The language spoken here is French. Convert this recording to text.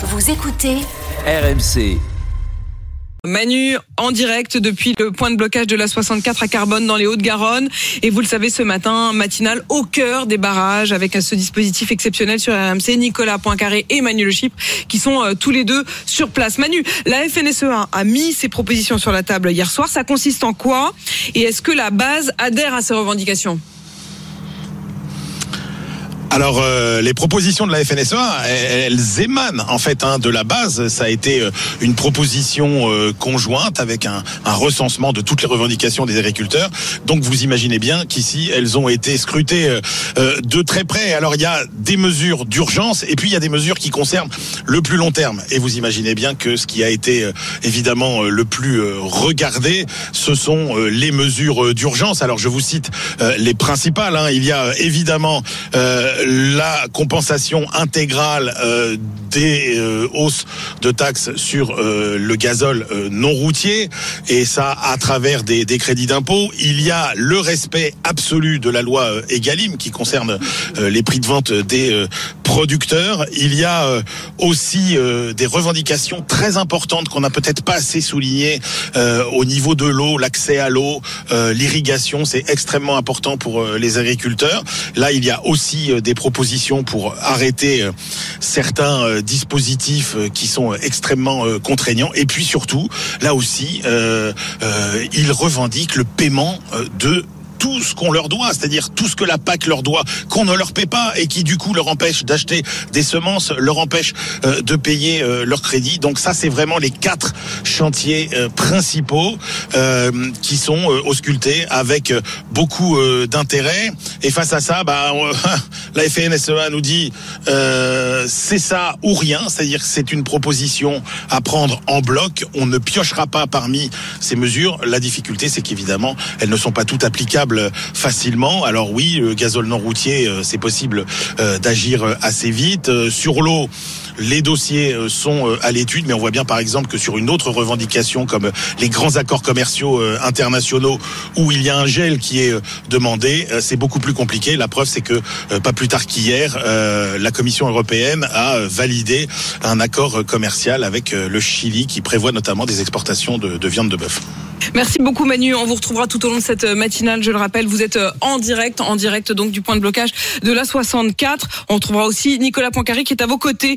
Vous écoutez RMC. Manu en direct depuis le point de blocage de la 64 à Carbone dans les Hauts-de-Garonne. Et vous le savez, ce matin, matinal au cœur des barrages avec ce dispositif exceptionnel sur RMC, Nicolas Poincaré et Manu Le Chip qui sont euh, tous les deux sur place. Manu, la FNSEA a mis ses propositions sur la table hier soir. Ça consiste en quoi? Et est-ce que la base adhère à ces revendications? Alors euh, les propositions de la FNSEA, elles, émanent en fait hein, de la base. Ça a été euh, une proposition euh, conjointe avec un, recensement de toutes les revendications des agriculteurs. Donc vous imaginez bien qu'ici elles ont été scrutées de très près. Alors il y a des mesures d'urgence et puis il y a des mesures qui concernent le plus long terme. Et vous imaginez bien que ce qui a été évidemment le plus regardé, ce sont les mesures d'urgence. Alors je vous cite les principales. Hein. Il y a évidemment la compensation intégrale euh, des euh, hausses de taxes sur euh, le gazole non routier et ça à travers des, des crédits d'impôt. Il y a le respect absolu de la loi Egalim qui concerne les prix de vente des producteurs. Il y a aussi des revendications très importantes qu'on n'a peut-être pas assez soulignées au niveau de l'eau, l'accès à l'eau, l'irrigation, c'est extrêmement important pour les agriculteurs. Là, il y a aussi des propositions pour arrêter euh, certains euh, dispositifs euh, qui sont extrêmement contraignants. Et puis surtout, là aussi, euh, euh, ils revendiquent le paiement de tout ce qu'on leur doit, c'est-à-dire tout ce que la PAC leur doit, qu'on ne leur paie pas et qui du coup leur empêche d'acheter des semences, leur empêche euh, de payer euh, leur crédit. Donc ça, c'est vraiment les quatre chantiers euh, principaux qui sont auscultés avec beaucoup d'intérêt. Et face à ça, bah, la FNSEA nous dit c'est ça ou rien, c'est-à-dire c'est une proposition à prendre en bloc. On ne piochera pas parmi ces mesures. La difficulté, c'est qu'évidemment, elles ne sont pas toutes applicables facilement. Alors oui, le gazole non routier, euh, c'est possible euh, d'agir euh, assez vite. Sur l'eau, les dossiers sont à l'étude, mais on voit bien par exemple que sur une autre revendication comme les grands accords commerciaux internationaux où il y a un gel qui est demandé, c'est beaucoup plus compliqué. La preuve, c'est que pas plus tard qu'hier, la Commission européenne a validé un accord commercial avec le Chili qui prévoit notamment des exportations de viande de bœuf. Merci beaucoup Manu. On vous retrouvera tout au long de cette euh, matinale. Je le rappelle, vous êtes euh, en direct, en direct donc du point de blocage de la 64. On retrouvera aussi Nicolas Poincaré qui est à vos côtés